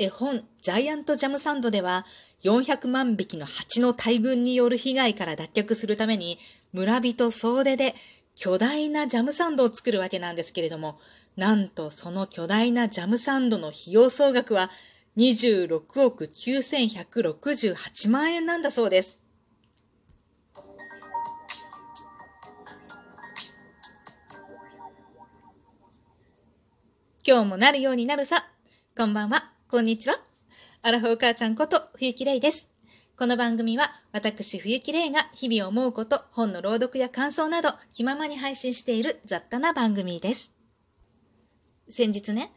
絵本ジャイアントジャムサンドでは400万匹の蜂の大群による被害から脱却するために村人総出で巨大なジャムサンドを作るわけなんですけれども、なんとその巨大なジャムサンドの費用総額は26億9168万円なんだそうです。今日もなるようになるさ。こんばんは。こんにちは。アラフォー母ちゃんこと冬木玲です。この番組は私冬木玲が日々思うこと、本の朗読や感想など気ままに配信している雑多な番組です。先日ね、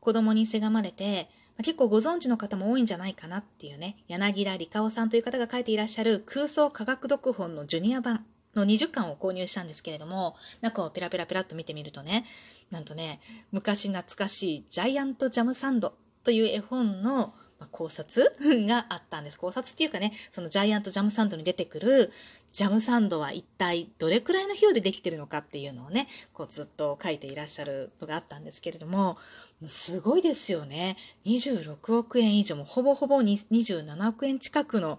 子供にせがまれて、結構ご存知の方も多いんじゃないかなっていうね、柳楽理香夫さんという方が書いていらっしゃる空想科学読本のジュニア版の20巻を購入したんですけれども、中をペラペラペラっと見てみるとね、なんとね、昔懐かしいジャイアントジャムサンドという絵本の考察 があったんです。考察っていうかね、そのジャイアントジャムサンドに出てくるジャムサンドは一体どれくらいの費用でできてるのかっていうのをね、こうずっと書いていらっしゃるのがあったんですけれども、すごいですよね。26億円以上もほぼほぼ27億円近くの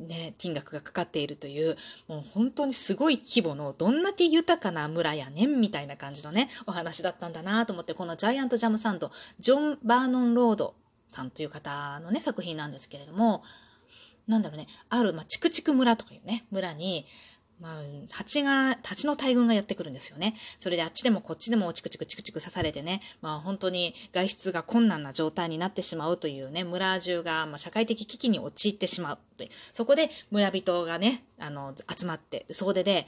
ね、金額がかかっているという、もう本当にすごい規模の、どんだけ豊かな村やねんみたいな感じのね、お話だったんだなと思って、このジャイアントジャムサンド、ジョン・バーノン・ロードさんという方のね、作品なんですけれども、なんだろうね、ある、まあ、チクチク村とかいうね、村に、まあ、蜂が、蜂の大群がやってくるんですよね。それであっちでもこっちでもチクチクチクチク刺されてね、まあ本当に外出が困難な状態になってしまうというね、村中が、まあ、社会的危機に陥ってしまうという。そこで村人がね、あの、集まって、総出で、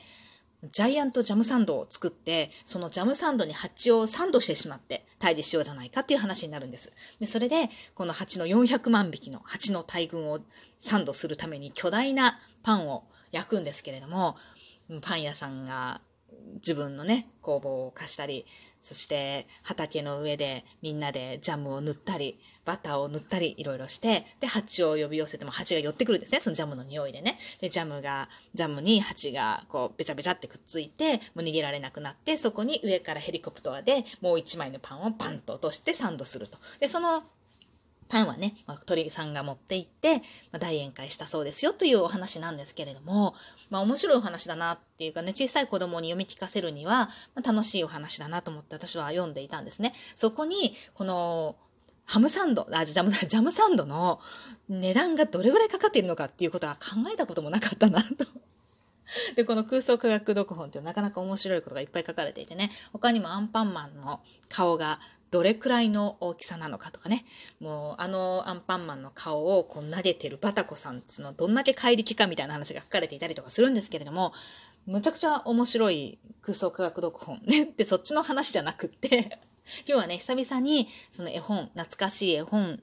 ジャイアントジャムサンドを作って、そのジャムサンドに蜂をサンドしてしまって退治しようじゃないかっていう話になるんです。で、それで、この蜂の400万匹の蜂の大群をサンドするために巨大なパンを焼くんですけれども、パン屋さんが自分のね、工房を貸したり、そして畑の上でみんなでジャムを塗ったり、バターを塗ったり、いろいろして、で、蜂を呼び寄せても蜂が寄ってくるんですね、そのジャムの匂いでね。で、ジャムが、ジャムに蜂がこう、べちゃべちゃってくっついて、もう逃げられなくなって、そこに上からヘリコプターでもう一枚のパンをパンと落としてサンドすると。で、そのパンはね、まあ、鳥さんが持って行って、まあ、大宴会したそうですよというお話なんですけれども、まあ面白いお話だなっていうかね、小さい子供に読み聞かせるには、まあ、楽しいお話だなと思って私は読んでいたんですね。そこに、この、ハムサンド、あ、ジャム、ジャムサンドの値段がどれぐらいかかっているのかっていうことは考えたこともなかったなと。で、この空想科学読本っていうなかなか面白いことがいっぱい書かれていてね、他にもアンパンマンの顔がどれくらいの大きさなのかとかね、もうあのアンパンマンの顔をこう投げてるバタコさんつのどんだけ怪力かみたいな話が書かれていたりとかするんですけれども、むちゃくちゃ面白い空想科学読本ねでそっちの話じゃなくって 今日はね、久々にその絵本、懐かしい絵本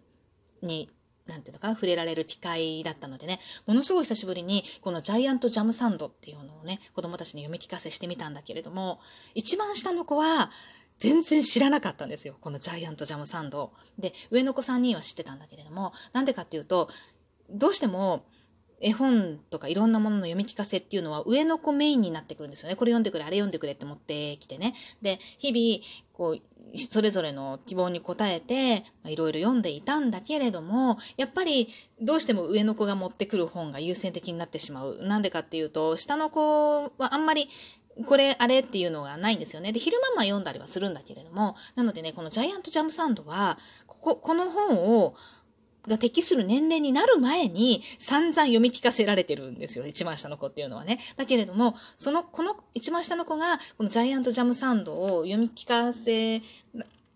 になんていうのかな、触れられる機会だったのでね、ものすごい久しぶりに、このジャイアントジャムサンドっていうのをね、子供たちに読み聞かせしてみたんだけれども、一番下の子は、全然知らなかったんですよ。このジャイアントジャムサンド。で、上の子3人は知ってたんだけれども、なんでかっていうと、どうしても、絵本とかいろんなものの読み聞かせっていうのは上の子メインになってくるんですよね。これ読んでくれ、あれ読んでくれって持ってきてね。で、日々、こう、それぞれの希望に応えて、いろいろ読んでいたんだけれども、やっぱりどうしても上の子が持ってくる本が優先的になってしまう。なんでかっていうと、下の子はあんまりこれ、あれっていうのがないんですよね。で、昼間ま読んだりはするんだけれども、なのでね、このジャイアントジャムサンドは、ここ、この本を、が適する年齢になる前に散々読み聞かせられてるんですよ。一番下の子っていうのはね。だけれども、その、この一番下の子が、このジャイアントジャムサンドを読み聞かせ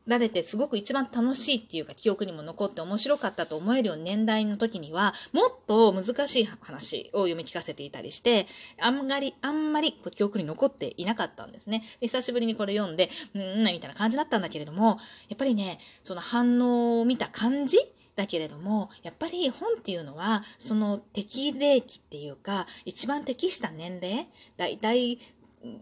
られてすごく一番楽しいっていうか記憶にも残って面白かったと思えるような年代の時にはもっと難しい話を読み聞かせていたりしてあんまりあんまり記憶に残っていなかったんですね。で久しぶりにこれ読んでうんみたいな感じだったんだけれどもやっぱりねその反応を見た感じだけれども、やっぱり本っていうのは、その適齢期っていうか、一番適した年齢、だいたい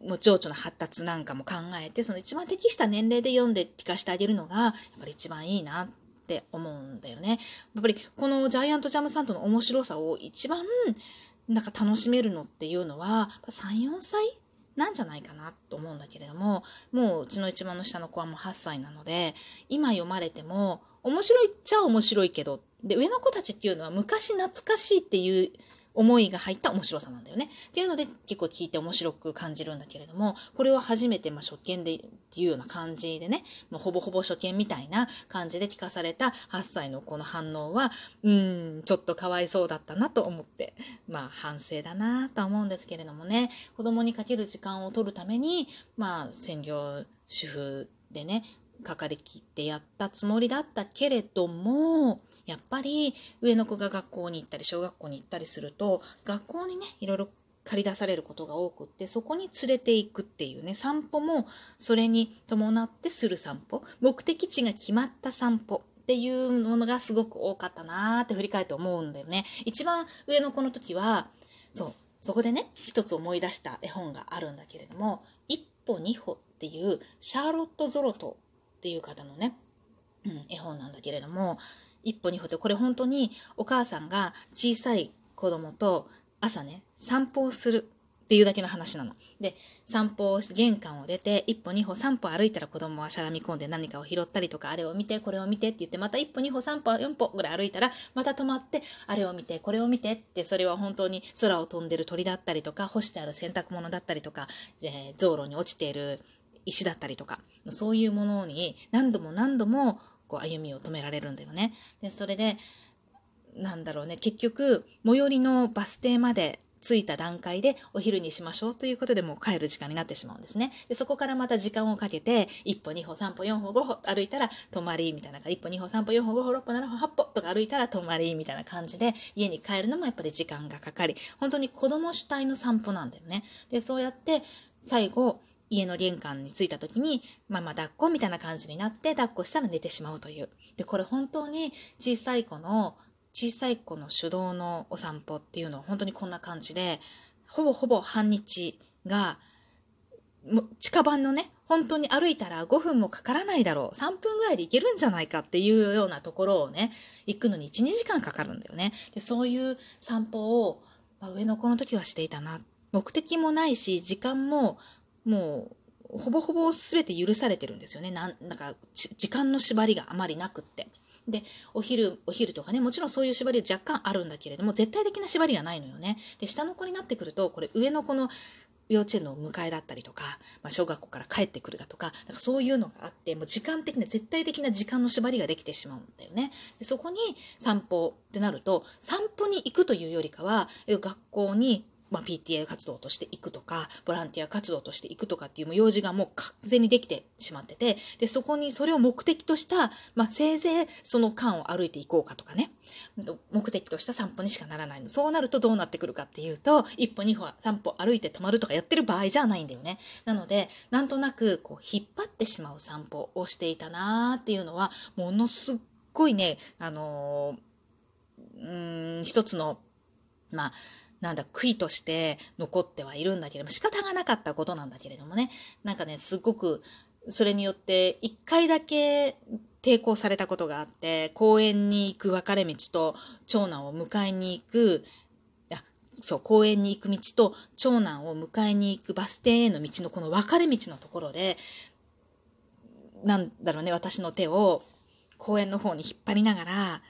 もう情緒の発達なんかも考えて、その一番適した年齢で読んで聞かせてあげるのが、やっぱり一番いいなって思うんだよね。やっぱりこのジャイアントジャムサンドの面白さを一番なんか楽しめるのっていうのは、3、4歳なんじゃないかなと思うんだけれども、もううちの一番の下の子はもう8歳なので、今読まれても面白いっちゃ面白いけど、で、上の子たちっていうのは昔懐かしいっていう思いが入った面白さなんだよね。っていうので結構聞いて面白く感じるんだけれども、これは初めてまあ初見でっていうような感じでね、もうほぼほぼ初見みたいな感じで聞かされた8歳の子の反応は、うーん、ちょっとかわいそうだったなと思って、まあ反省だなとは思うんですけれどもね、子供にかける時間を取るために、まあ専業主婦でね、かかりきってやったつもりだったけれども、やっぱり上の子が学校に行ったり小学校に行ったりすると学校にねいろいろ借り出されることが多くってそこに連れていくっていうね散歩もそれに伴ってする散歩目的地が決まった散歩っていうものがすごく多かったなーって振り返って思うんだよね。一番上の子の時はそうそこでね一つ思い出した絵本があるんだけれども「一歩二歩」っていうシャーロット・ゾロトっていう方のね、うん、絵本なんだけれども一歩二歩ってこれ本当にお母さんが小さい子供と朝ね散歩をするっていうだけの話なの。で、散歩をして、玄関を出て、一歩二歩三歩歩いたら子供はしゃがみ込んで何かを拾ったりとか、あれを見て、これを見てって言って、また一歩二歩三歩四歩ぐらい歩いたら、また止まって、あれを見て、これを見てって、それは本当に空を飛んでる鳥だったりとか、干してある洗濯物だったりとか、えー、道路に落ちている石だったりとか、そういうものに何度も何度もこう歩みを止められるんだよね。で、それで、なんだろうね、結局、最寄りのバス停まで着いた段階でお昼にしましょうということでもう帰る時間になってしまうんですね。で、そこからまた時間をかけて、1歩、2歩、3歩、4歩、5歩歩いたら泊まりみたいな、1歩、2歩、3歩、4歩、5歩、6歩、7歩、8歩とか歩いたら泊まりみたいな感じで、家に帰るのもやっぱり時間がかかり、本当に子供主体の散歩なんだよね。で、そうやって最後、家の玄関に着いた時に、ママ抱っこみたいな感じになって抱っこしたら寝てしまうという。で、これ本当に小さい子の、小さい子の手動のお散歩っていうのは本当にこんな感じで、ほぼほぼ半日が、近場のね、本当に歩いたら5分もかからないだろう。3分ぐらいで行けるんじゃないかっていうようなところをね、行くのに1、2時間かかるんだよね。で、そういう散歩を、まあ、上の子の時はしていたな。目的もないし、時間ももう、ほぼほぼ全て許されてるんですよね。なん、なんか、時間の縛りがあまりなくって。で、お昼、お昼とかね、もちろんそういう縛りは若干あるんだけれども、絶対的な縛りがないのよね。で、下の子になってくると、これ上の子の幼稚園の迎えだったりとか、まあ、小学校から帰ってくるだとか、なんかそういうのがあって、もう時間的な、絶対的な時間の縛りができてしまうんだよね。でそこに散歩ってなると、散歩に行くというよりかは、学校にまあ、PTA 活動として行くとか、ボランティア活動として行くとかっていうもう用事がもう完全にできてしまってて、で、そこにそれを目的とした、まあ、せいぜいその間を歩いていこうかとかね、目的とした散歩にしかならないの。そうなるとどうなってくるかっていうと、一歩二歩散歩歩いて止まるとかやってる場合じゃないんだよね。なので、なんとなくこう引っ張ってしまう散歩をしていたなーっていうのは、ものすっごいね、あのー、うん、一つの、まあ、なんだ、悔いとして残ってはいるんだけれども、仕方がなかったことなんだけれどもね、なんかね、すごく、それによって一回だけ抵抗されたことがあって、公園に行く分かれ道と長男を迎えに行く、そう、公園に行く道と長男を迎えに行くバス停への道のこの分かれ道のところで、なんだろうね、私の手を公園の方に引っ張りながら、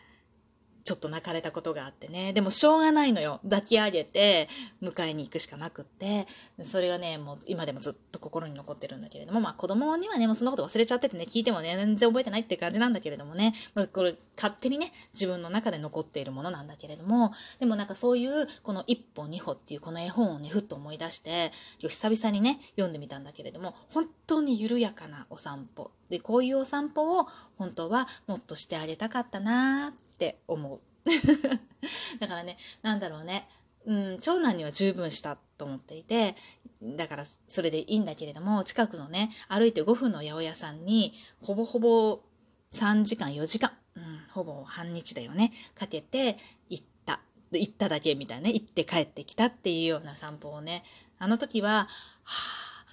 ちょっと泣かれたことがあってね。でもしょうがないのよ。抱き上げて、迎えに行くしかなくって。それがね、もう今でもずっと心に残ってるんだけれども、まあ子供にはね、もうそんなこと忘れちゃっててね、聞いてもね、全然覚えてないって感じなんだけれどもね。まあこれ勝手にね、自分の中で残っているものなんだけれども、でもなんかそういう、この一歩二歩っていうこの絵本をね、ふっと思い出して、久々にね、読んでみたんだけれども、本当に緩やかなお散歩。で、こういうお散歩を本当はもっとしてあげたかったなーって思う。だからね、なんだろうね。うん、長男には十分したと思っていて、だからそれでいいんだけれども、近くのね、歩いて5分の八百屋さんに、ほぼほぼ3時間、4時間、うん、ほぼ半日だよね、かけて行った。行っただけみたいなね、行って帰ってきたっていうような散歩をね、あの時は、はあ、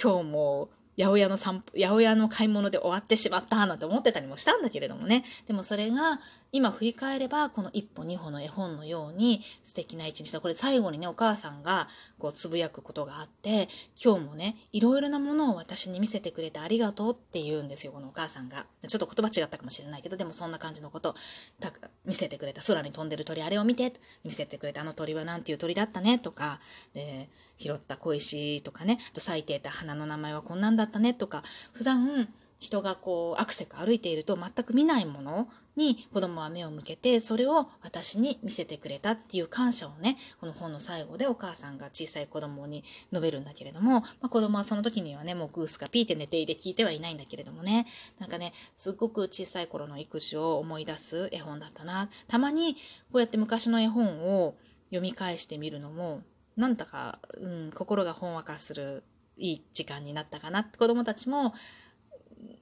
今日も八百屋の散歩、八百屋の買い物で終わってしまったなんて思ってたりもしたんだけれどもね。でもそれが今振り返れば、この一歩二歩の絵本のように素敵な一日だ。これ最後にね、お母さんがこうつぶやくことがあって、今日もね、いろいろなものを私に見せてくれてありがとうって言うんですよ、このお母さんが。ちょっと言葉違ったかもしれないけど、でもそんな感じのこと、た見せてくれた。空に飛んでる鳥、あれを見て、見せてくれた。あの鳥はなんていう鳥だったね、とか、で、拾った小石とかね、と咲いていた花の名前はこんなんだったね、とか、普段、人がこうアクセク歩いていると全く見ないものに子供は目を向けてそれを私に見せてくれたっていう感謝をねこの本の最後でお母さんが小さい子供に述べるんだけれども、まあ、子供はその時にはねもうグースがピーって寝ていて聞いてはいないんだけれどもね。なんかねすっごく小さい頃の育児を思い出す絵本だったな。たまにこうやって昔の絵本を読み返してみるのもなんだか、うん、心がほんわかするいい時間になったかな子供たちも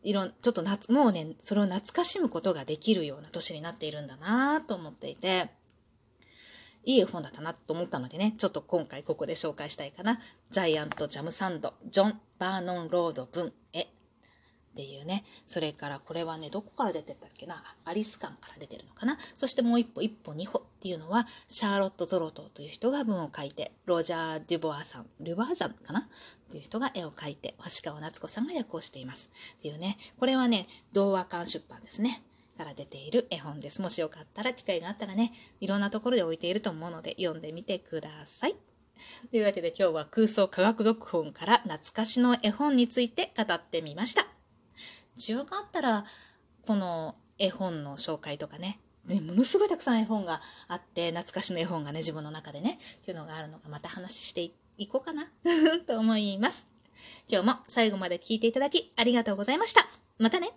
いろん、ちょっと夏、もうね、それを懐かしむことができるような年になっているんだなと思っていて、いい絵本だったなと思ったのでね、ちょっと今回ここで紹介したいかな。ジャイアントジャムサンド、ジョン・バーノン・ロード文、絵っていうね、それからこれはね、どこから出てったっけな、アリス館から出てるのかな？そしてもう一歩、一歩、二歩っていうのは、シャーロット・ゾロトという人が文を書いて、ロジャー・デュボアさん、ルバーザンかな？っていう人が絵を描いて、星川夏子さんが訳をしています。っていうね、これはね、童話館出版ですね。から出ている絵本です。もしよかったら、機会があったらね、いろんなところで置いていると思うので、読んでみてください。というわけで今日は空想科学読本から懐かしの絵本について語ってみました。需要があったら、この絵本の紹介とかね、ね、ものすごいたくさん絵本があって、懐かしの絵本がね、自分の中でね、っていうのがあるのがまた話していこうかな と思います。今日も最後まで聞いていただきありがとうございました。またね